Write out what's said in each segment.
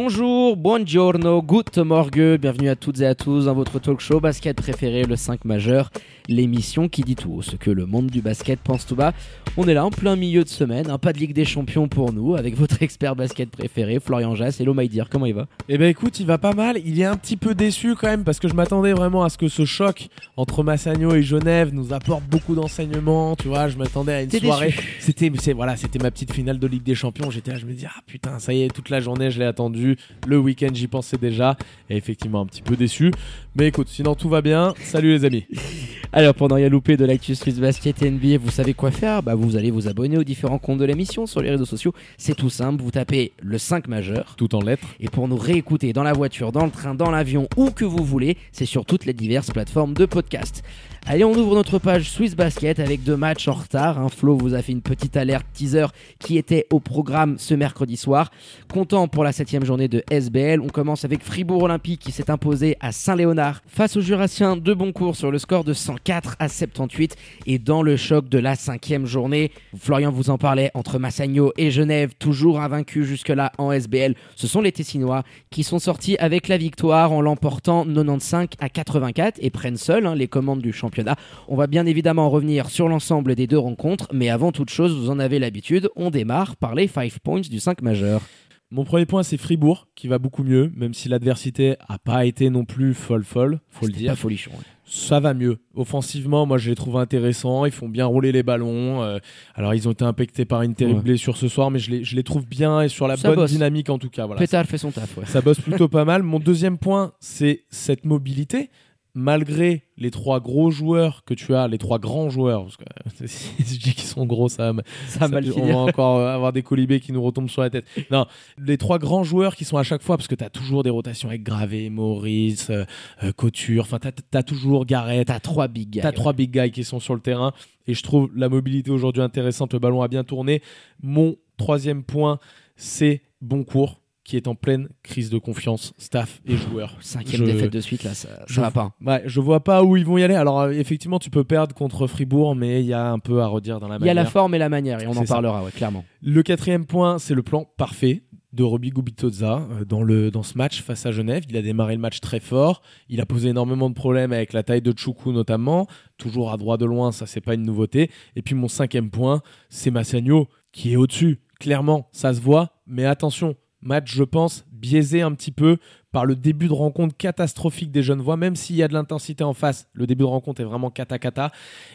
Bonjour, buongiorno, good morgue, bienvenue à toutes et à tous dans votre talk show basket préféré, le 5 majeur, l'émission qui dit tout haut ce que le monde du basket pense tout bas. On est là en plein milieu de semaine, un pas de Ligue des Champions pour nous, avec votre expert basket préféré, Florian Jass. Hello Maïdir, comment il va? Eh ben écoute, il va pas mal. Il est un petit peu déçu quand même parce que je m'attendais vraiment à ce que ce choc entre Massagno et Genève nous apporte beaucoup d'enseignements. Tu vois, je m'attendais à une soirée. C'était, voilà, c'était ma petite finale de Ligue des Champions. J'étais là, je me dis ah putain, ça y est, toute la journée je l'ai attendu. Le week-end j'y pensais déjà. Et effectivement un petit peu déçu. Mais écoute, sinon tout va bien. Salut les amis. Alors pour ne rien louper de l'actu Street Basket et NBA, vous savez quoi faire? Bah, Vous allez vous abonner aux différents comptes de l'émission sur les réseaux sociaux. C'est tout simple, vous tapez le 5 majeur. Tout en lettres. Et pour nous réécouter dans la voiture, dans le train, dans l'avion, où que vous voulez, c'est sur toutes les diverses plateformes de podcast. Allez, on ouvre notre page Swiss Basket avec deux matchs en retard. Flo vous a fait une petite alerte teaser qui était au programme ce mercredi soir. Content pour la septième journée de SBL. On commence avec Fribourg Olympique qui s'est imposé à Saint-Léonard face aux Jurassiens de Boncourt sur le score de 104 à 78. Et dans le choc de la cinquième journée, Florian vous en parlait entre Massagno et Genève, toujours invaincus jusque-là en SBL. Ce sont les Tessinois qui sont sortis avec la victoire en l'emportant 95 à 84 et prennent seuls hein, les commandes du championnat. On va bien évidemment revenir sur l'ensemble des deux rencontres, mais avant toute chose, vous en avez l'habitude, on démarre par les 5 points du 5 majeur. Mon premier point, c'est Fribourg qui va beaucoup mieux, même si l'adversité a pas été non plus folle folle, faut le dire. pas folichon. ouais. Ça va mieux. Offensivement, moi je les trouve intéressants. Ils font bien rouler les ballons. Euh, alors ils ont été impactés par une terrible Ouais. blessure ce soir, mais je les, je les trouve bien et sur la Ça bonne bosse. dynamique en tout cas. Voilà. Pétard fait son taf. ouais. Ça bosse plutôt pas mal. Mon deuxième point, c'est cette mobilité. Malgré les trois gros joueurs que tu as, les trois grands joueurs, parce que si je dis qu'ils sont gros, ça, Ça a mal on va encore euh, avoir des colibés qui nous retombent sur la tête. Non, les trois grands joueurs qui sont à chaque fois, parce que tu as toujours des rotations avec Gravé, Maurice, euh, euh, Couture, enfin, tu as, toujours Garrett, T'as trois big guys. T'as trois big guys qui sont sur le terrain et je trouve la mobilité aujourd'hui intéressante. Le ballon a bien tourné. Mon troisième point, c'est Boncourt qui est en pleine crise de confiance, staff et joueurs. Cinquième Je- défaite de suite là, ça, ça je- va pas. Ouais, je vois pas où ils vont y aller. Alors euh, effectivement, tu peux perdre contre Fribourg, mais il y a un peu à redire dans la Il y a manière. la forme et la manière, et on en parlera, ouais, clairement. Le quatrième point, c'est le plan parfait de Roby Gubitoza euh, dans, le, dans ce match face à Genève. Il a démarré le match très fort. Il a posé énormément de problèmes avec la taille de Choukou notamment. Toujours à droit de loin, ça c'est pas une nouveauté. Et puis mon cinquième point, c'est Massagno qui est au-dessus. Clairement, ça se voit. Mais attention, match, je pense, biaisé un petit peu par le début de rencontre catastrophique des Genevois, même s'il y a de l'intensité en face, le début de rencontre est vraiment cata-cata.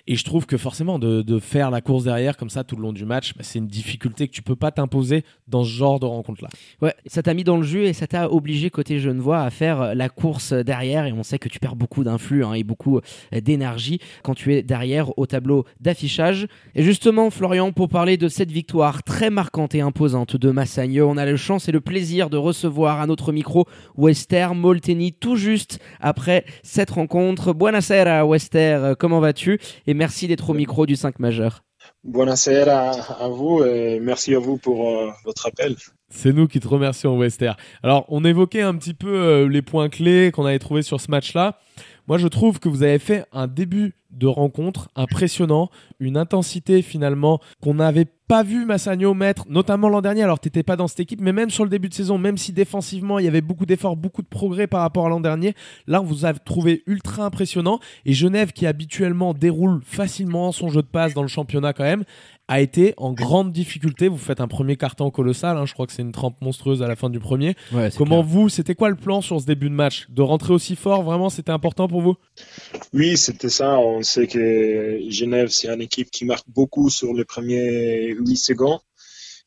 Et je trouve que forcément, de, faire la course derrière comme ça tout le long du match, bah, c'est une difficulté que tu peux pas t'imposer dans ce genre de rencontre-là. Ouais, ça t'a mis dans le jeu et ça t'a obligé côté Genevois à faire la course derrière et on sait que tu perds beaucoup d'influx hein, et beaucoup euh, d'énergie quand tu es derrière au tableau d'affichage. Et justement, Florian, pour parler de cette victoire très marquante et imposante de Massagno, on a la chance et le plaisir de recevoir à notre micro Wester Molteni tout juste après cette rencontre. Buonasera Wester, Euh, comment vas-tu? Et merci d'être au micro du 5 majeur. Buonasera à vous et merci à vous pour euh, votre appel. C'est nous qui te remercions, Wester. Alors, on évoquait un petit peu euh, les points clés qu'on avait trouvés sur ce match-là. Moi, je trouve que vous avez fait un début de rencontre impressionnant, une intensité finalement qu'on n'avait pas vu Massagno mettre, notamment l'an dernier. Alors, tu n'étais pas dans cette équipe, mais même sur le début de saison, même si défensivement il y avait beaucoup d'efforts, beaucoup de progrès par rapport à l'an dernier, là, on vous a trouvé ultra impressionnant. Et Genève, qui habituellement déroule facilement son jeu de passe dans le championnat quand même, a été en grande difficulté. Vous faites un premier carton colossal, hein, je crois que c'est une trempe monstrueuse à la fin du premier. Comment vous, c'était quoi le plan sur ce début de match? De rentrer aussi fort, vraiment, c'était important pour vous? Oui, c'était ça. On sait que Genève, c'est une équipe qui marque beaucoup sur les premiers 8 secondes.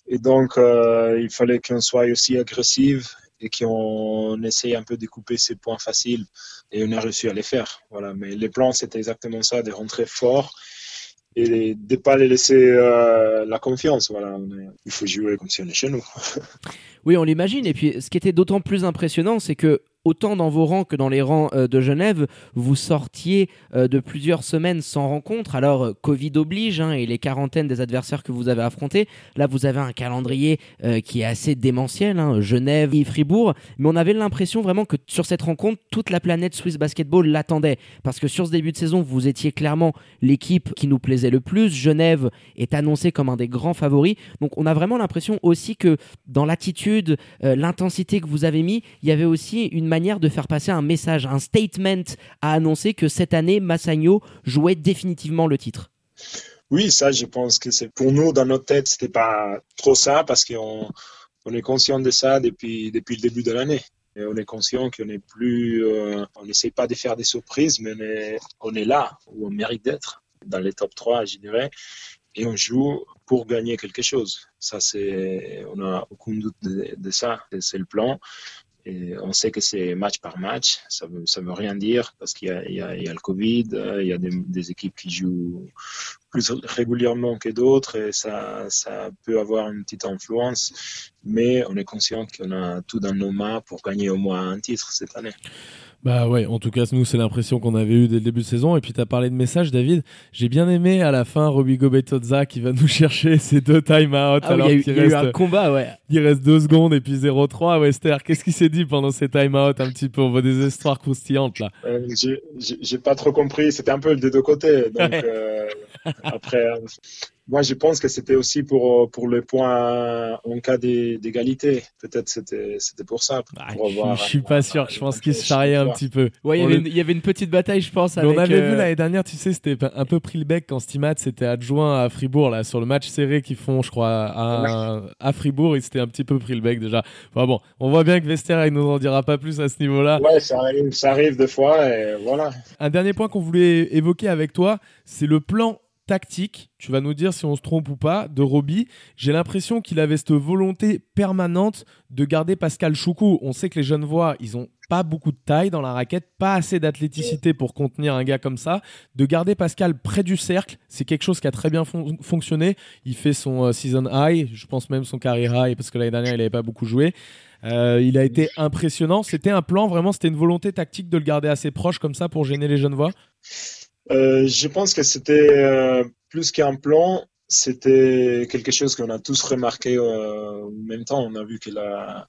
Et donc, euh, il fallait qu'on soit aussi agressif et qu'on essaye un peu de couper ces points faciles. Et on a réussi à les faire. Voilà. Mais les plans, c'était exactement ça, de rentrer fort et de ne pas les laisser euh, la confiance. Voilà, il faut jouer comme si on est chez nous. oui, on l'imagine. Et puis, ce qui était d'autant plus impressionnant, c'est que autant dans vos rangs que dans les rangs euh, de Genève, vous sortiez euh, de plusieurs semaines sans rencontre. Alors, euh, Covid oblige hein, et les quarantaines des adversaires que vous avez affrontés. Là, vous avez un calendrier qui est assez démentiel, hein, Genève et Fribourg. Mais on avait l'impression vraiment que sur cette rencontre, toute la planète Swiss Basketball l'attendait. Parce que sur ce début de saison, vous étiez clairement l'équipe qui nous plaisait le plus. Genève est annoncé comme un des grands favoris. Donc, on a vraiment l'impression aussi que dans l'attitude, l'intensité que vous avez mis, il y avait aussi une de faire passer un message, un statement à annoncer que cette année, Massagno jouait définitivement le titre. Oui, ça, je pense que c'est pour nous, dans notre tête, c'était pas trop ça parce qu'on on est conscient de ça depuis, depuis le début de l'année. On est conscient qu'on n'est plus, euh, on n'essaie pas de faire des surprises, mais on est, là où on mérite d'être, dans les top 3, je dirais, et on joue pour gagner quelque chose. Ça, c'est, on n'a aucun doute de ça. C'est le plan. On sait que c'est match par match, ça ça veut rien dire parce qu'il y, a le Covid, euh, il y a des, des, équipes qui jouent plus régulièrement que d'autres et ça peut avoir une petite influence. Mais on est conscient qu'on a tout dans nos mains pour gagner au moins un titre cette année. Bah ouais, en tout cas, nous, c'est l'impression qu'on avait eu dès le début de saison. Et puis, tu as parlé de message, David. J'ai bien aimé à la fin Robigo Betozza qui va nous chercher ces deux time-out. Ah alors il y a, eu, un combat, ouais. Il reste deux secondes et puis 0-3. Wester, qu'est-ce qui s'est dit pendant ces time-out un petit peu? On voit des histoires croustillantes là. Euh, J'ai pas trop compris. C'était un peu des deux côtés. Donc, euh, après, euh, moi, je pense que c'était aussi pour, pour le point en cas d'égalité. Peut-être c'était c'était pour ça. Pour je, ne suis pas sûr. Je pense qu'il se charriait un petit peu. Ouais, il y, avait une, petite bataille, je pense. on avait vu euh, l'année dernière, tu sais, c'était un peu pris le bec quand Stimat s'était adjoint à Fribourg là sur le match serré qu'ils font, je crois, à, à Fribourg. Il s'était un petit peu pris le bec déjà. Enfin bon, on voit bien que Vester, il nous en dira pas plus à ce niveau-là. Ouais, ça arrive, ça arrive des fois et voilà. Un dernier point qu'on voulait évoquer avec toi, c'est le plan tactique, tu vas nous dire si on se trompe ou pas, de Roby. J'ai l'impression qu'il avait cette volonté permanente de garder Pascal Choukou. On sait que les jeunes voix, ils ont pas beaucoup de taille dans la raquette, pas assez d'athléticité pour contenir un gars comme ça. De garder Pascal près du cercle, c'est quelque chose qui a très bien fonctionné. Il fait son euh, season high, je pense même son carrière high, parce que l'année dernière, il n'avait pas beaucoup joué. Euh, il a été impressionnant. C'était un plan, vraiment, c'était une volonté tactique de le garder assez proche comme ça pour gêner les jeunes voix euh, je pense que c'était euh, plus qu'un plan, c'était quelque chose qu'on a tous remarqué euh, en même temps. On a vu que la,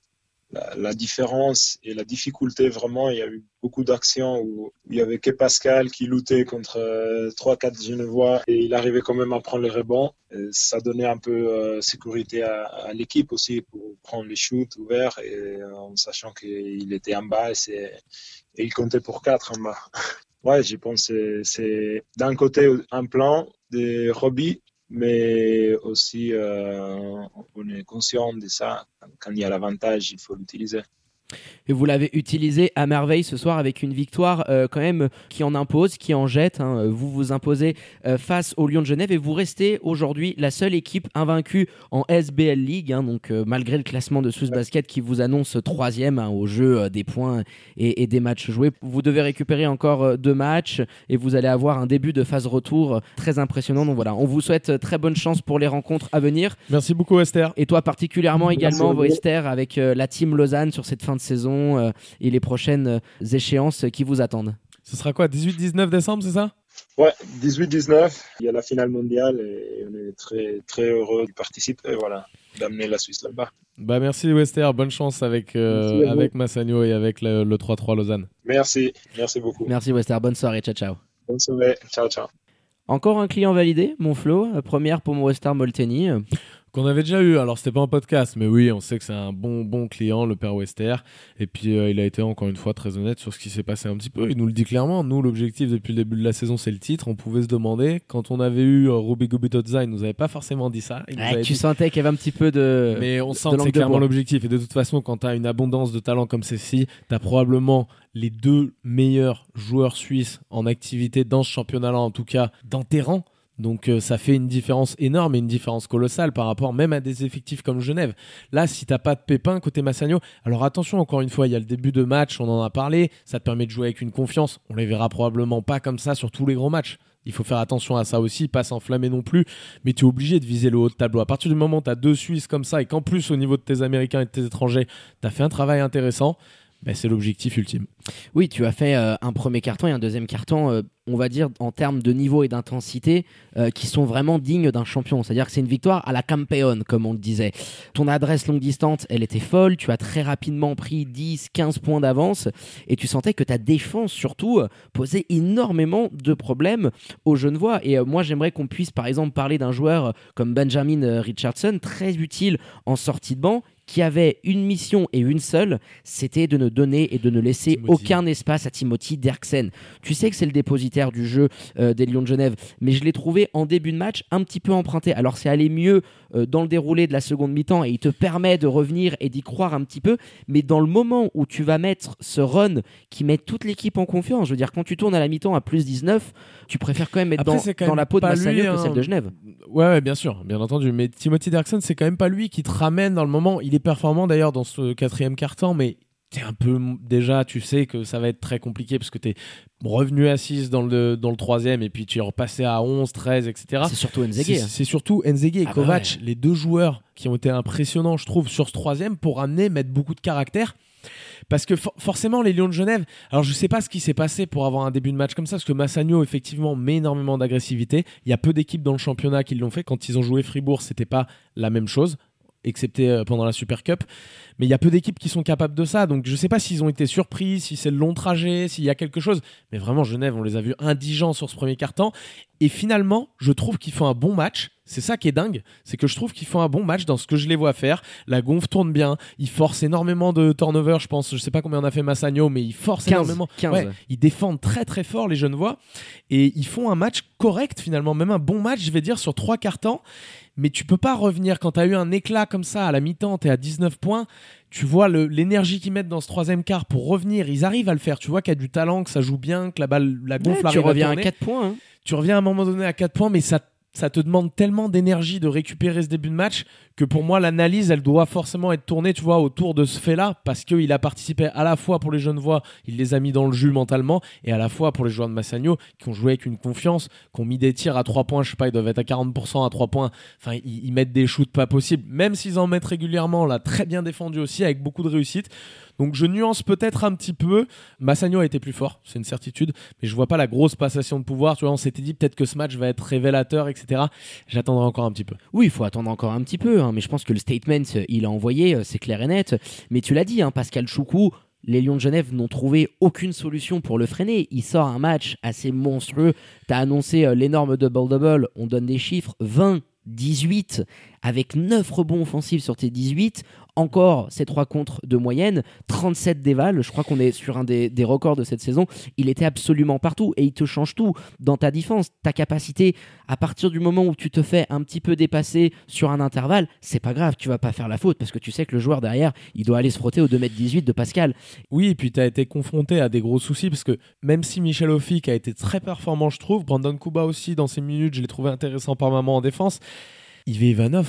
différence et la difficulté, vraiment, il y a eu beaucoup d'actions où il y avait que Pascal qui luttait contre euh, trois, quatre Genevois et il arrivait quand même à prendre les rebonds. ça donnait un peu euh, sécurité à, l'équipe aussi pour prendre les shoots ouverts et en sachant qu'il était en bas et, et il comptait pour quatre en bas. ouais, je pense que c'est d'un côté un plan de hobby, mais aussi euh, on est conscient de ça. Quand il y a l'avantage, il faut l'utiliser. Et vous l'avez utilisé à merveille ce soir avec une victoire euh, quand même qui en impose, qui en jette. Hein. Vous vous imposez euh, face au Lyon de Genève et vous restez aujourd'hui la seule équipe invaincue en SBL League. Hein. donc euh, malgré le classement de Swiss Basket qui vous annonce troisième hein, au jeu des points et, et, des matchs joués, vous devez récupérer encore deux matchs et vous allez avoir un début de phase retour très impressionnant. Donc voilà, on vous souhaite très bonne chance pour les rencontres à venir. Merci beaucoup Esther. Et toi particulièrement également Esther avec la team Lausanne sur cette fin de saison euh, et les prochaines euh, échéances qui vous attendent. Ce sera quoi 18-19 décembre, c'est ça? Ouais, 18-19, il y a la finale mondiale et on est très, très heureux de participer, voilà, d'amener la Suisse là-bas. Bah merci Wester, bonne chance avec, euh, avec Massagno et avec le, 3-3 Lausanne. Merci, merci beaucoup. Merci Wester, bonne soirée, ciao ciao. Bonne soirée, ciao ciao. Encore un client validé, mon Flo, première pour mon Wester Molteni qu'on avait déjà eu. Alors c'était pas un podcast, mais oui, on sait que c'est un bon bon client, le père Wester. Et puis euh, il a été encore une fois très honnête sur ce qui s'est passé un petit peu. Il nous le dit clairement. Nous, l'objectif depuis le début de la saison, c'est le titre. On pouvait se demander quand on avait eu euh, Robigo Betozza, il nous avait pas forcément dit ça. tu sentais qu'il y avait un petit peu de. Mais on sent que c'est clairement l'objectif. Et de toute façon, quand tu as une abondance de talent comme celle-ci, tu as probablement les deux meilleurs joueurs suisses en activité dans ce championnat-là, en tout cas dans tes rangs. Donc euh, ça fait une différence énorme et une différence colossale par rapport même à des effectifs comme Genève. Là, si t'as pas de pépin côté Massagno, alors attention encore une fois, il y a le début de match, on en a parlé, ça te permet de jouer avec une confiance. On les verra probablement pas comme ça sur tous les gros matchs. Il faut faire attention à ça aussi, pas s'enflammer non plus, mais tu es obligé de viser le haut de tableau. À partir du moment où tu as deux Suisses comme ça et qu'en plus au niveau de tes Américains et de tes étrangers, tu as fait un travail intéressant, c'est l'objectif ultime. Oui, tu as fait euh, un premier carton et un deuxième carton, euh, on va dire, en termes de niveau et d'intensité, euh, qui sont vraiment dignes d'un champion. C'est-à-dire que c'est une victoire à la campeon, comme on le disait. Ton adresse longue distance, elle était folle. Tu as très rapidement pris 10, 15 points d'avance et tu sentais que ta défense, surtout, posait énormément de problèmes aux Genevois. Et moi, j'aimerais qu'on puisse, par exemple, parler d'un joueur comme Benjamin Richardson, très utile en sortie de banc qui avait une mission et une seule, c'était de ne donner et de ne laisser Timothy. aucun espace à Timothy Derksen. Tu sais que c'est le dépositaire du jeu euh, des Lions de Genève, mais je l'ai trouvé en début de match un petit peu emprunté. Alors c'est allé mieux dans le déroulé de la seconde mi-temps et il te permet de revenir et d'y croire un petit peu, mais dans le moment où tu vas mettre ce run qui met toute l'équipe en confiance, je veux dire quand tu tournes à la mi-temps à plus 19, tu préfères quand même être Après, dans, c'est quand dans même la peau de Massagno lui, que hein. celle de Genève. Ouais, ouais, bien sûr, bien entendu. Mais Timothy Derksen, c'est quand même pas lui qui te ramène dans le moment. Il est performant d'ailleurs dans ce quatrième quart-temps, mais t'es un peu déjà, tu sais que ça va être très compliqué parce que t'es revenu à 6 dans le, dans le troisième et puis tu es repassé à 11, 13, etc. C'est surtout C'est hein. c'est surtout Nzege et Ah bah Kovac, les deux joueurs qui ont été impressionnants, je trouve, sur ce troisième pour amener, mettre beaucoup de caractère. Parce que for- forcément, les Lions de Genève, alors je sais pas ce qui s'est passé pour avoir un début de match comme ça, parce que Massagno, effectivement, met énormément d'agressivité. Il y a peu d'équipes dans le championnat qui l'ont fait. Quand ils ont joué Fribourg, c'était pas la même chose, excepté euh, pendant la Super Cup. Mais il y a peu d'équipes qui sont capables de ça. Donc je sais pas s'ils ont été surpris, si c'est le long trajet, s'il y a quelque chose. Mais vraiment, Genève, on les a vus indigents sur ce premier quart-temps. Et finalement, je trouve qu'ils font un bon match. C'est ça qui est dingue, c'est que je trouve qu'ils font un bon match dans ce que je les vois faire. La gonfle tourne bien, ils forcent énormément de turnover, je pense. Je sais pas combien on a fait Massagno, mais ils forcent 15, énormément. 15. Ouais, ils défendent très très fort les Genevois et ils font un match correct finalement, même un bon match, je vais dire, sur trois quarts temps. Mais tu peux pas revenir quand tu as eu un éclat comme ça à la mi-temps, tu es à 19 points. Tu vois l'énergie qu'ils mettent dans ce troisième quart pour revenir, ils arrivent à le faire. Tu vois qu'il y a du talent, que ça joue bien, que la balle, la gonfle Ouais, tu reviens à tourner 4 points. hein. tu reviens à un moment donné à 4 points, mais ça, ça te demande tellement d'énergie de récupérer ce début de match que pour moi, l'analyse, elle doit forcément être tournée, tu vois, autour de ce fait-là, parce qu'il a participé à la fois pour les jeunes voix, il les a mis dans le jus mentalement, et à la fois pour les joueurs de Massagno, qui ont joué avec une confiance, qui ont mis des tirs à 3 points, je sais pas, ils doivent être à 40% à 3 points, enfin, ils, ils mettent des shoots pas possibles, même s'ils en mettent régulièrement, là, très bien défendu aussi, avec beaucoup de réussite. Donc je nuance peut-être un petit peu. Massagno a été plus fort, c'est une certitude, mais je vois pas la grosse passation de pouvoir. Tu vois, on s'était dit peut-être que ce match va être révélateur, etc. J'attendrai encore un petit peu. Oui, il faut attendre encore un petit peu, hein, mais je pense que le statement, euh, il a envoyé, euh, c'est clair et net. Mais tu l'as dit, hein, Pascal Choukou, les Lions de Genève n'ont trouvé aucune solution pour le freiner. Il sort un match assez monstrueux. Tu as annoncé euh, l'énorme double-double. On donne des chiffres 20, 18, avec 9 rebonds offensifs sur tes 18. Encore ces 3 contres de moyenne, 37 dévals. Je crois qu'on est sur un des, des records de cette saison. Il était absolument partout et il te change tout dans ta défense, ta capacité à partir du moment où tu te fais un petit peu dépasser sur un intervalle, c'est pas grave, tu vas pas faire la faute parce que tu sais que le joueur derrière, il doit aller se frotter au 2m18 de Pascal. Oui, et puis tu as été confronté à des gros soucis parce que même si Michel Offic a été très performant, je trouve, Brandon Kuba aussi, dans ses minutes, je l'ai trouvé intéressant par moment en défense. Yves Ivanov,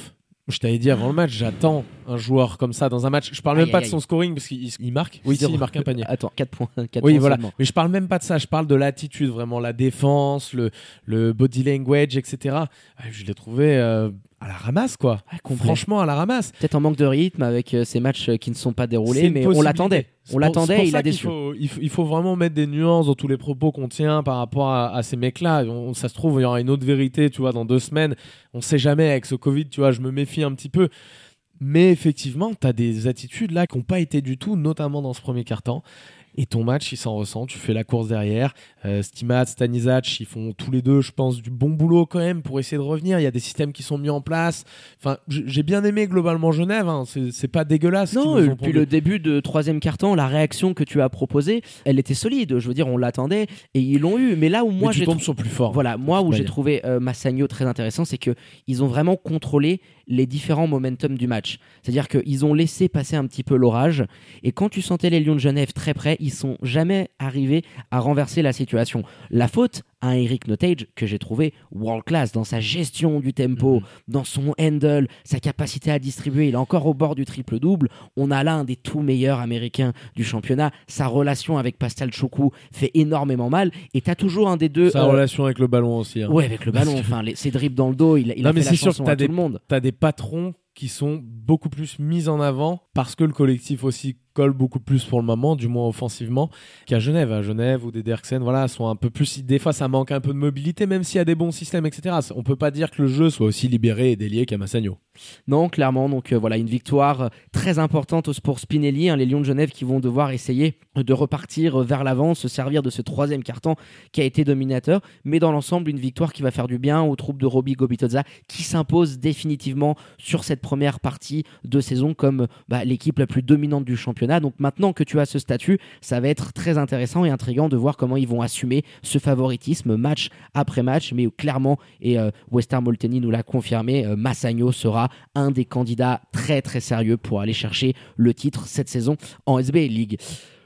je t'avais dit avant le match, j'attends un joueur comme ça dans un match. Je parle même Aïe, pas aïe, de son scoring parce qu'il il marque. Oui, si, il marque un panier. Attends, 4 points. 4 Oui, points voilà. seulement. Mais je parle même pas de ça. Je parle de l'attitude, vraiment, la défense, le, le body language, etc. Ah, Je l'ai trouvé euh, à la ramasse, quoi. Ouais. Franchement, à la ramasse. Peut-être en manque de rythme avec euh, ces matchs euh, qui ne sont pas déroulés, mais on l'attendait. On l'attendait il a déçu. faut- il, faut, il faut vraiment mettre des nuances dans tous les propos qu'on tient par rapport à, à ces mecs-là. On- Ça se trouve, il y aura une autre vérité, tu vois, dans deux semaines. On sait jamais avec ce Covid, tu vois, je me méfie un petit peu. Mais effectivement, tu as des attitudes là qui n'ont pas été du tout, notamment dans ce premier quart-temps. Et ton match, il s'en ressent. Tu fais la course derrière. Euh, Stimat, Stanisac, ils font tous les deux, je pense, du bon boulot quand même pour essayer de revenir. Il y a des systèmes qui sont mis en place. Enfin, j'ai bien aimé globalement Genève. hein. C'est pas dégueulasse. Non, et puis le début de troisième carton, la réaction que tu as proposée, elle était solide. Je veux dire, on l'attendait et ils l'ont eu. Mais là où moi j'ai sur plus fort. Voilà, moi où j'ai trouvé euh, Massagno très intéressant, c'est que ils ont vraiment contrôlé les différents momentum du match. C'est-à-dire qu'ils ont laissé passer un petit peu l'orage et quand tu sentais les Lions de Genève très près, ils sont jamais arrivés à renverser la situation. La faute un Eric Notage que j'ai trouvé world class dans sa gestion du tempo, Mhm. dans son handle, sa capacité à distribuer. Il est encore au bord du triple-double. On a là un des tout meilleurs américains du championnat. Sa relation avec Pascal Choukou fait énormément mal. Et tu as toujours un des deux. Sa euh, relation avec le ballon aussi. hein. Ouais, avec le ballon, enfin, les, ses dribbles dans le dos, il, il Non, a mais fait la c'est sûr que t'as à des- tout le monde. T'as des patrons qui sont beaucoup plus mis en avant parce que le collectif aussi colle beaucoup plus pour le moment, du moins offensivement, qu'à Genève. À Genève ou des Derksen, voilà, sont un peu plus. Des fois, ça manque un peu de mobilité, même s'il y a des bons systèmes, etc. On peut pas dire que le jeu soit aussi libéré et délié qu'à Massagno. Non, clairement. Donc euh, voilà, une victoire euh, très importante pour Spinelli. hein, les Lions de Genève qui vont devoir essayer de repartir euh, vers l'avant, se servir de ce troisième carton qui a été dominateur. Mais dans l'ensemble, une victoire qui va faire du bien aux troupes de Roby Gobitoza qui s'impose définitivement sur cette première partie de saison comme bah, l'équipe la plus dominante du championnat. Donc maintenant que tu as ce statut, ça va être très intéressant et intriguant de voir comment ils vont assumer ce favoritisme match après match. Mais clairement, et euh, Western Molteni nous l'a confirmé, euh, Massagno sera un des candidats très très sérieux pour aller chercher le titre cette saison en SB League.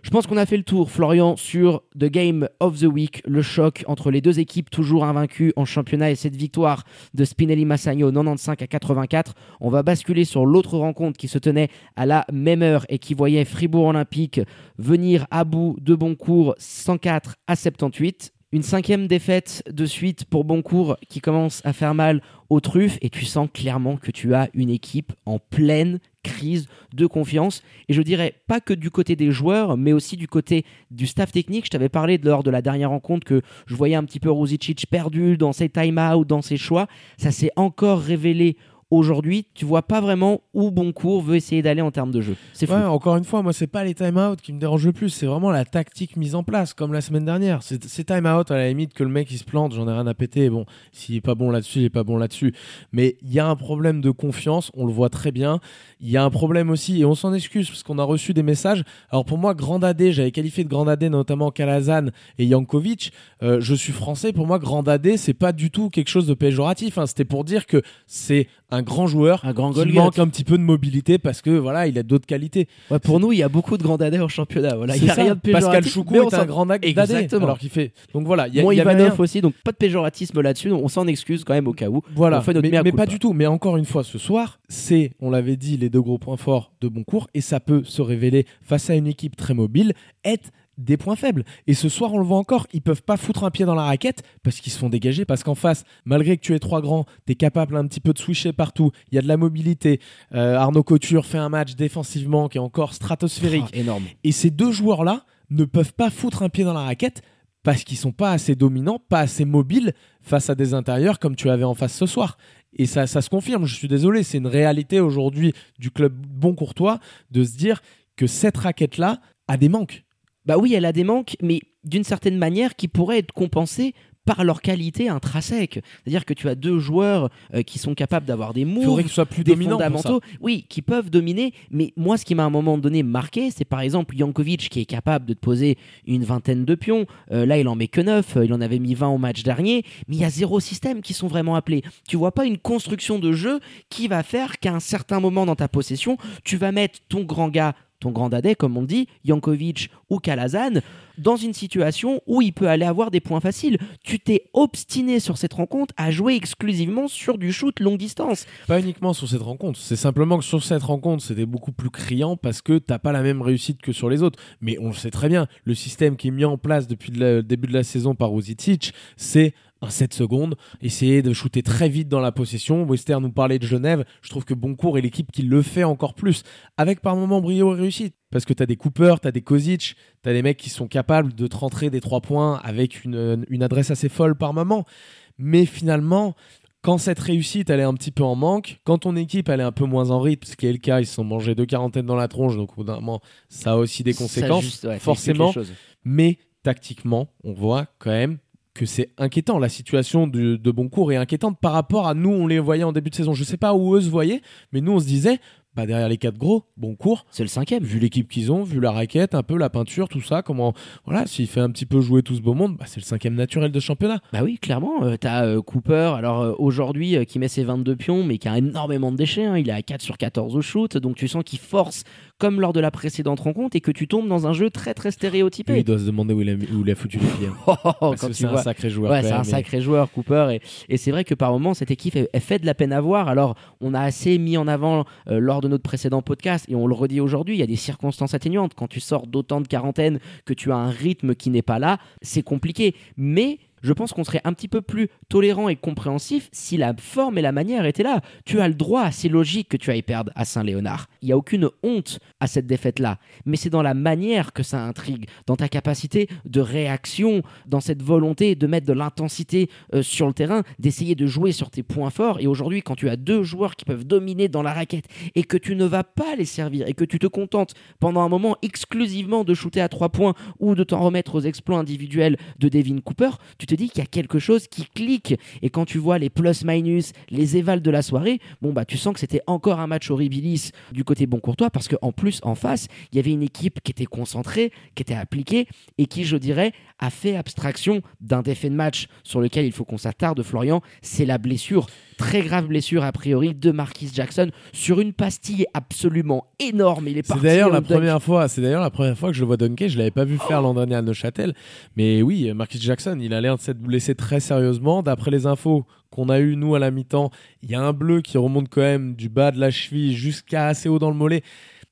Je pense qu'on a fait le tour, Florian, sur The Game of the Week, le choc entre les deux équipes toujours invaincues en championnat et cette victoire de Spinelli Massagno 95 à 84. On va basculer sur l'autre rencontre qui se tenait à la même heure et qui voyait Fribourg Olympique venir à bout de Boncourt 104 à 78. Une cinquième défaite de suite pour Boncourt qui commence à faire mal aux truffes et tu sens clairement que tu as une équipe en pleine crise de confiance. Et je dirais pas que du côté des joueurs mais aussi du côté du staff technique. Je t'avais parlé lors de la dernière rencontre que je voyais un petit peu Ruzicic perdu dans ses time-out dans ses choix. Ça s'est encore révélé aujourd'hui tu vois pas vraiment où Boncourt veut essayer d'aller en termes de jeu Ouais, encore une fois, moi, c'est pas les time-out qui me dérangent le plus, c'est vraiment la tactique mise en place, comme la semaine dernière. C'est time-out à la limite que le mec il se plante, j'en ai rien à péter. Bon, s'il est pas bon là-dessus, il est pas bon là-dessus. Mais il y a un problème de confiance, on le voit très bien. Il y a un problème aussi, et on s'en excuse parce qu'on a reçu des messages. Alors pour moi, Grand AD, j'avais qualifié de Grand AD notamment Kalazan et Jankovic. Euh, je suis français, pour moi, Grand AD, c'est pas du tout quelque chose de péjoratif. hein. C'était pour dire que c'est un grand joueur un grand goal manque un petit peu de mobilité parce que voilà, il a d'autres qualités. Ouais, pour nous, il y a beaucoup de grands dadais en championnat. Voilà, il y a ça. rien de Pascal péjoratif. Choukou mais on est un grand dadé Exactement. alors qu'il fait. Donc voilà, il y a, il y avait Ivanov aussi, donc pas de péjoratisme là-dessus. On s'en excuse quand même au cas où. Voilà, On fait notre mais, mais pas du tout. Mais encore une fois, ce soir, c'est, on l'avait dit, les deux gros points forts de Boncourt, et ça peut se révéler face à une équipe très mobile, être des points faibles. Et ce soir, on le voit encore, ils peuvent pas foutre un pied dans la raquette parce qu'ils se font dégager, parce qu'en face, malgré que tu es trois grands, tu es capable un petit peu de switcher partout, il y a de la mobilité. Euh, Arnaud Couture fait un match défensivement qui est encore stratosphérique. Ah, énorme. Et ces deux joueurs-là ne peuvent pas foutre un pied dans la raquette parce qu'ils sont pas assez dominants, pas assez mobiles face à des intérieurs comme tu avais en face ce soir. Et ça, ça se confirme, je suis désolé, c'est une réalité aujourd'hui du club bon courtois de se dire que cette raquette-là a des manques. Bah oui, elle a des manques, mais d'une certaine manière qui pourraient être compensés par leur qualité intrinsèque. C'est-à-dire que tu as deux joueurs euh, qui sont capables d'avoir des moves, soit plus des fondamentaux, oui, qui peuvent dominer. Mais moi, ce qui m'a à un moment donné marqué, c'est par exemple Jankovic qui est capable de te poser une vingtaine de pions. Euh, là, il en met que 9, il en avait mis 20 au match dernier. Mais il y a zéro système qui sont vraiment appelés. Tu vois pas une construction de jeu qui va faire qu'à un certain moment dans ta possession, tu vas mettre ton grand gars ton grand dadais, comme on dit, Jankovic ou Kalazan, dans une situation où il peut aller avoir des points faciles. Tu t'es obstiné sur cette rencontre à jouer exclusivement sur du shoot longue distance. Pas uniquement sur cette rencontre, c'est simplement que sur cette rencontre, c'était beaucoup plus criant parce que t'as pas la même réussite que sur les autres. Mais on le sait très bien, le système qui est mis en place depuis le début de la saison par Rositic, c'est un 7 secondes, essayer de shooter très vite dans la possession. Wester nous parlait de Genève, je trouve que Boncourt est l'équipe qui le fait encore plus, avec par moments brio et réussite. Parce que t'as des Cooper, t'as des Kozic, t'as des mecs qui sont capables de te rentrer des trois points avec une, une adresse assez folle par moment. Mais finalement, quand cette réussite elle est un petit peu en manque, quand ton équipe elle est un peu moins en rythme, ce qui est le cas, ils se sont mangés deux quarantaines dans la tronche, donc au bout d'un moment ça a aussi des conséquences, juste, ouais, ça forcément. mais tactiquement on voit quand même que c'est inquiétant. La situation de, de Boncourt est inquiétante par rapport à nous, on les voyait en début de saison. Je sais pas où eux se voyaient, mais nous on se disait, bah derrière les quatre gros, bon court. C'est le cinquième. Vu l'équipe qu'ils ont, vu la raquette, un peu la peinture, tout ça, comment voilà, s'il fait un petit peu jouer tout ce beau monde, bah, c'est le cinquième naturel de championnat. Bah oui, clairement. Euh, T'as euh, Cooper, alors euh, aujourd'hui, euh, qui met ses 22 pions, mais qui a énormément de déchets. hein. Il est à 4 sur 14 au shoot, donc tu sens qu'il force comme lors de la précédente rencontre et que tu tombes dans un jeu très très stéréotypé. Lui, il doit se demander où il a, mis- où il a foutu les pieds. Oh, oh, oh, Parce quand que tu c'est un sacré joueur. Ouais, c'est un sacré joueur, Cooper. Et, et c'est vrai que par moments, cette équipe, elle, elle fait de la peine à voir. Alors, on a assez mis en avant euh, lors de notre précédent podcast, et on le redit aujourd'hui, il y a des circonstances atténuantes. Quand tu sors d'autant de quarantaine, que tu as un rythme qui n'est pas là, c'est compliqué. Mais je pense qu'on serait un petit peu plus tolérant et compréhensif si la forme et la manière étaient là. Tu as le droit, c'est logique que tu ailles perdre à Saint-Léonard. Il n'y a aucune honte à cette défaite-là. Mais c'est dans la manière que ça intrigue, dans ta capacité de réaction, dans cette volonté de mettre de l'intensité euh, sur le terrain, d'essayer de jouer sur tes points forts. Et aujourd'hui, quand tu as deux joueurs qui peuvent dominer dans la raquette et que tu ne vas pas les servir et que tu te contentes pendant un moment exclusivement de shooter à trois points ou de t'en remettre aux exploits individuels de Devin Cooper, tu te dis qu'il y a quelque chose qui clique. Et quand tu vois les plus-minus, les évals de la soirée, bon bah tu sens que c'était encore un match horribilis du côté Boncourtois parce qu'en plus, en face, il y avait une équipe qui était concentrée, qui était appliquée et qui, je dirais, a fait abstraction d'un défait de match sur lequel il faut qu'on s'attarde, Florian, c'est la blessure, très grave blessure a priori de Marquis Jackson sur une pastille absolument énorme. Il est C'est d'ailleurs la dunk. première fois. C'est d'ailleurs la première fois que je le vois dunker. Je l'avais pas vu faire l'an dernier à Neuchâtel. Mais oui, Marcus Jackson, il a l'air s'être blessé très sérieusement. D'après les infos qu'on a eu nous à la mi-temps, il y a un bleu qui remonte quand même du bas de la cheville jusqu'à assez haut dans le mollet.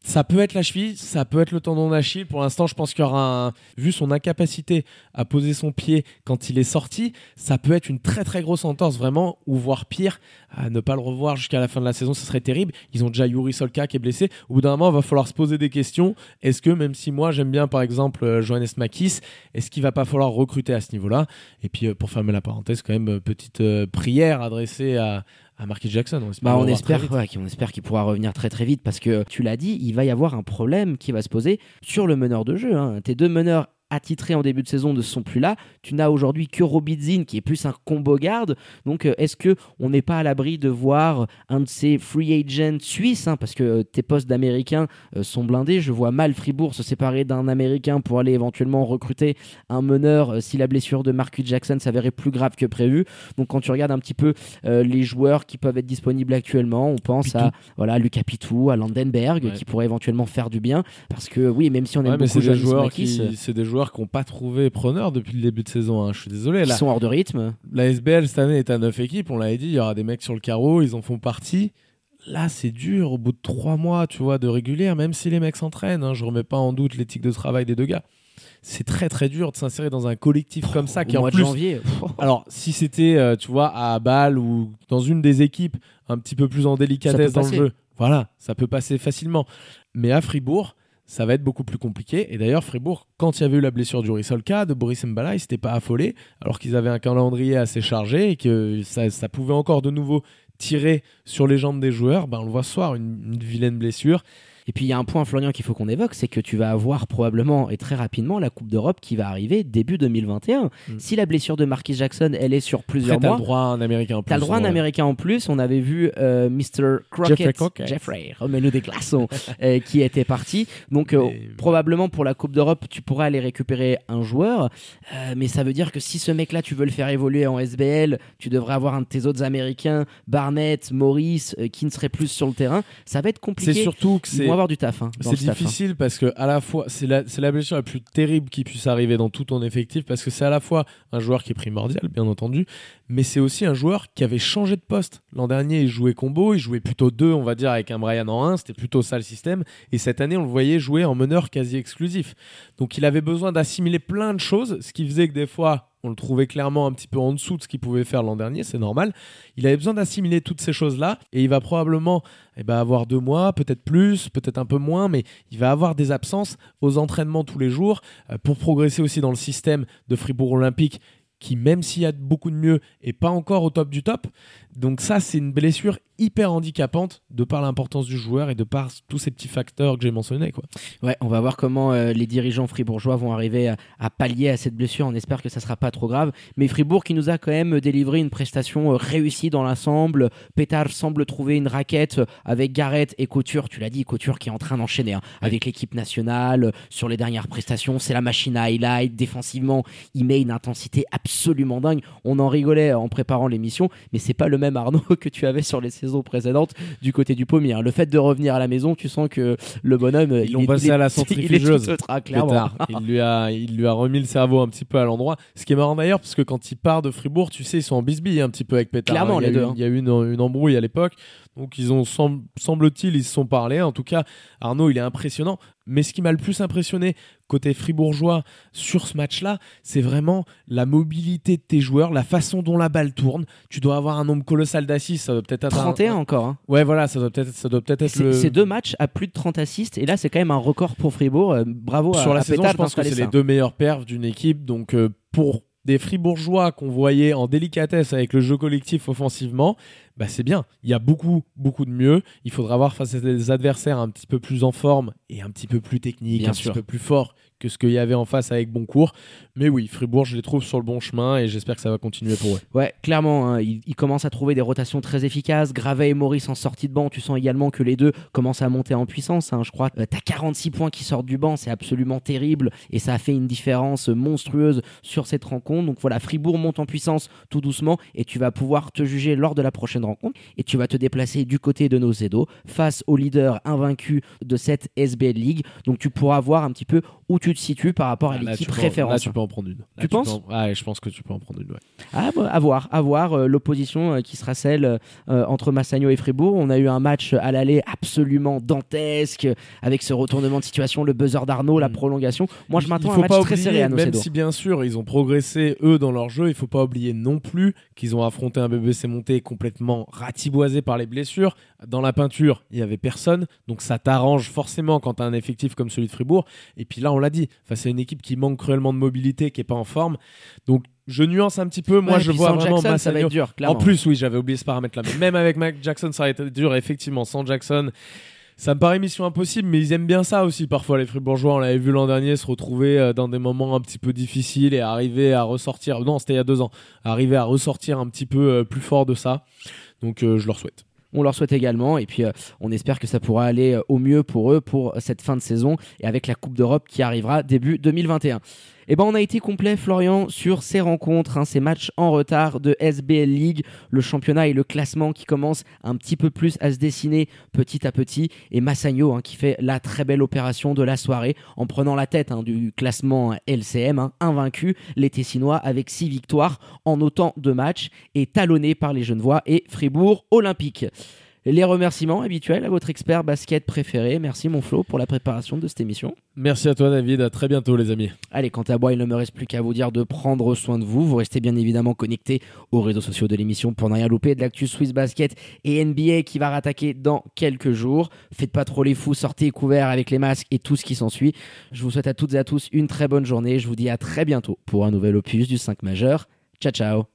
Ça peut être la cheville, ça peut être le tendon d'Achille. Pour l'instant, je pense qu'il y aura un... Vu son incapacité à poser son pied quand il est sorti, ça peut être une très très grosse entorse vraiment, ou voire pire, à ne pas le revoir jusqu'à la fin de la saison, ce serait terrible. Ils ont déjà Yuri Solka qui est blessé. Au bout d'un moment, il va falloir se poser des questions. Est-ce que, même si moi j'aime bien par exemple euh, Johannes Makis, est-ce qu'il va pas falloir recruter à ce niveau-là? Et puis euh, pour fermer la parenthèse, quand même, euh, petite prière adressée à, à Marquis Jackson. On espère Bah, on espère, ouais, qu'on espère qu'il pourra revenir très très vite parce que tu l'as dit, il va y avoir un problème qui va se poser sur le meneur de jeu. hein. Tes deux meneurs attitrés en début de saison ne sont plus là. Tu n'as aujourd'hui que Robidzin qui est plus un combo garde. Donc euh, est-ce que on n'est pas à l'abri de voir un de ces free agents suisses hein, parce que euh, tes postes d'américains euh, sont blindés. Je vois mal Fribourg se séparer d'un américain pour aller éventuellement recruter un meneur euh, si la blessure de Marcus Jackson s'avérait plus grave que prévu. Donc quand tu regardes un petit peu euh, les joueurs qui peuvent être disponibles actuellement, on pense à voilà Lucas Pitou, à Landenberg Ouais. qui pourrait éventuellement faire du bien parce que oui, même si on aime Ouais, mais beaucoup c'est des joueurs Makis, qui, c'est des joueurs qui n'ont pas trouvé preneur depuis le début de saison. hein. Je suis désolé. La, sont hors de rythme. la SBL cette année est à 9 équipes. On l'avait dit, il y aura des mecs sur le carreau, ils en font partie. Là, c'est dur au bout de trois mois, tu vois, de régulière, même si les mecs s'entraînent. Hein, je remets pas en doute l'éthique de travail des deux gars. C'est très très dur de s'insérer dans un collectif comme ça qui en mois plus de janvier. Alors, si c'était, euh, tu vois, à Bâle ou dans une des équipes un petit peu plus en délicatesse dans le jeu, voilà, ça peut passer facilement. Mais à Fribourg, ça va être beaucoup plus compliqué. Et d'ailleurs, Fribourg, quand il y avait eu la blessure du Rissolka, de Boris Mbala, ils s'étaient pas affolés, alors qu'ils avaient un calendrier assez chargé et que ça, pouvait encore de nouveau tirer sur les jambes des joueurs. Ben, on le voit ce soir, une vilaine blessure. Et puis il y a un point, Florian, qu'il faut qu'on évoque, c'est que tu vas avoir probablement et très rapidement la Coupe d'Europe qui va arriver début 2021. Mm. Si la blessure de Marquis Jackson, elle est sur Après, plusieurs t'as mois, le droit à un Américain en plus. T'as le droit à un. Américain en plus. On avait vu euh, Mr. Crockett, Jeffrey Crockett. Jeffrey, remets-nous des glaçons, euh, qui était parti. Donc euh, Mais- probablement pour la Coupe d'Europe, tu pourras aller récupérer un joueur. Euh, mais ça veut dire que si ce mec-là, tu veux le faire évoluer en SBL, tu devrais avoir un de tes autres Américains, Barnett, Maurice, qui ne serait plus sur le terrain. Ça va être compliqué. C'est surtout que c'est. Avoir du taf. hein, C'est hein. difficile parce que à la fois c'est la, la blessure la plus terrible qui puisse arriver dans tout ton effectif parce que c'est à la fois un joueur qui est primordial bien entendu mais c'est aussi un joueur qui avait changé de poste l'an dernier il jouait combo il jouait plutôt deux on va dire avec un Brian en 1 c'était plutôt ça le système et cette année on le voyait jouer en meneur quasi exclusif donc il avait besoin d'assimiler plein de choses ce qui faisait que des fois on le trouvait clairement un petit peu en dessous de ce qu'il pouvait faire l'an dernier, c'est normal. Il avait besoin d'assimiler toutes ces choses-là et il va probablement eh ben, avoir deux mois, peut-être plus, peut-être un peu moins, mais il va avoir des absences aux entraînements tous les jours euh, pour progresser aussi dans le système de Fribourg Olympique qui, même s'il y a beaucoup de mieux, est pas encore au top du top. Donc ça, c'est une blessure hyper handicapante de par l'importance du joueur et de par tous ces petits facteurs que j'ai mentionnés. Quoi. Ouais, on va voir comment euh, les dirigeants fribourgeois vont arriver à, à, pallier à cette blessure. On espère que ça sera pas trop grave. Mais Fribourg qui nous a quand même délivré une prestation euh, réussie dans l'ensemble. Pétard semble trouver une raquette euh, avec Garrett et Couture. Tu l'as dit, Couture qui est en train d'enchaîner hein, avec l'équipe nationale sur les dernières prestations. C'est la machine à highlight. Défensivement, il met une intensité absolument dingue. On en rigolait en préparant l'émission, mais c'est pas le même Arnaud que tu avais sur les saisons précédentes du côté du pommier. Hein. Le fait de revenir à la maison, tu sens que le bonhomme, ils l'ont passé à la centrifugeuse. Il lui a, il lui a remis le cerveau un petit peu à l'endroit. Ce qui est marrant d'ailleurs, parce que quand il part de Fribourg, tu sais, ils sont en bisbille un petit peu avec Pétard. Clairement, les deux. Il y a eu une, une embrouille à l'époque. Donc ils ont semble-t-il ils se sont parlé. En tout cas, Arnaud il est impressionnant. Mais ce qui m'a le plus impressionné côté fribourgeois sur ce match-là, c'est vraiment la mobilité de tes joueurs, la façon dont la balle tourne. Tu dois avoir un nombre colossal d'assists, ça doit peut-être être 31 encore. Hein. Ouais, voilà, ça doit peut-être ça doit peut-être être, le... C'est deux matchs à plus de 30 assists et là c'est quand même un record pour Fribourg. Euh, bravo sur à, la à saison. Je pense que c'est les deux meilleurs perfs d'une équipe. Donc euh, pour des fribourgeois qu'on voyait en délicatesse avec le jeu collectif offensivement, bah c'est bien. Il y a beaucoup, beaucoup de mieux. Il faudra voir face à des adversaires un petit peu plus en forme et un petit peu plus techniques, Bien un sûr. petit peu plus forts que ce qu'il y avait en face avec Boncourt. Mais oui, Fribourg, je les trouve sur le bon chemin et j'espère que ça va continuer pour eux. Ouais, clairement, hein, il, il commence à trouver des rotations très efficaces. Gravet et Maurice en sortie de banc, tu sens également que les deux commencent à monter en puissance. hein. Je crois que t'as 46 points qui sortent du banc, c'est absolument terrible et ça a fait une différence monstrueuse sur cette rencontre. Donc voilà, Fribourg monte en puissance tout doucement et tu vas pouvoir te juger lors de la prochaine rencontre et tu vas te déplacer du côté de nos Edo face au leader invaincu de cette SBL League. Donc tu pourras voir un petit peu où tu te situes par rapport à Ah, l'équipe référence. Là, tu peux en prendre une. Là, Tu penses en- Ouais, je pense que tu peux en prendre une. ouais. Ah, bah, à voir, à voir euh, l'opposition euh, qui sera celle euh, entre Massagno et Fribourg. On a eu un match à l'aller absolument dantesque avec ce retournement de situation, le buzzer d'Arnaud, la Mm. prolongation. Moi, je m'attends à un match pas très oublier, serré à Même si bien sûr ils ont progressé eux dans leur jeu, il faut pas oublier non plus qu'ils ont affronté un BBC monté complètement ratiboisé par les blessures. Dans la peinture, il y avait personne, donc ça t'arrange forcément quand tu as un effectif comme celui de Fribourg. Et puis là, on l'a dit, face à une équipe qui manque cruellement de mobilité, qui est pas en forme. Donc je nuance un petit peu. Moi, Ouais, je vois vraiment Jackson, ça va être dur, En plus, oui, j'avais oublié ce paramètre-là. Mais même avec Mac Jackson, ça aurait été dur. Effectivement, sans Jackson, ça me paraît mission impossible, mais ils aiment bien ça aussi parfois, les Fribourgeois. On l'avait vu l'an dernier se retrouver euh, dans des moments un petit peu difficiles et arriver à ressortir. Non, c'était il y a deux ans. Arriver à ressortir un petit peu euh, plus fort de ça. Donc, euh, je leur souhaite. On leur souhaite également et puis euh, on espère que ça pourra aller euh, au mieux pour eux pour cette fin de saison et avec la Coupe d'Europe qui arrivera début 2021. Et ben on a été complet Florian sur ces rencontres, hein, ces matchs en retard de SBL League, le championnat et le classement qui commencent un petit peu plus à se dessiner petit à petit et Massagno hein, qui fait la très belle opération de la soirée en prenant la tête hein, du classement LCM, invaincu, les Tessinois avec six victoires en autant de matchs et talonné par les Genevois et Fribourg Olympique. Les remerciements habituels à votre expert basket préféré. Merci mon Flo pour la préparation de cette émission. Merci à toi, David. À très bientôt, les amis. Allez, quant à moi, il ne me reste plus qu'à vous dire de prendre soin de vous. Vous restez bien évidemment connectés aux réseaux sociaux de l'émission pour ne rien louper de l'actu Swiss Basket et NBA qui va rattaquer dans quelques jours. Faites pas trop les fous, sortez couverts avec les masques et tout ce qui s'ensuit. Je vous souhaite à toutes et à tous une très bonne journée. Je vous dis à très bientôt pour un nouvel opus du 5 majeur. Ciao ciao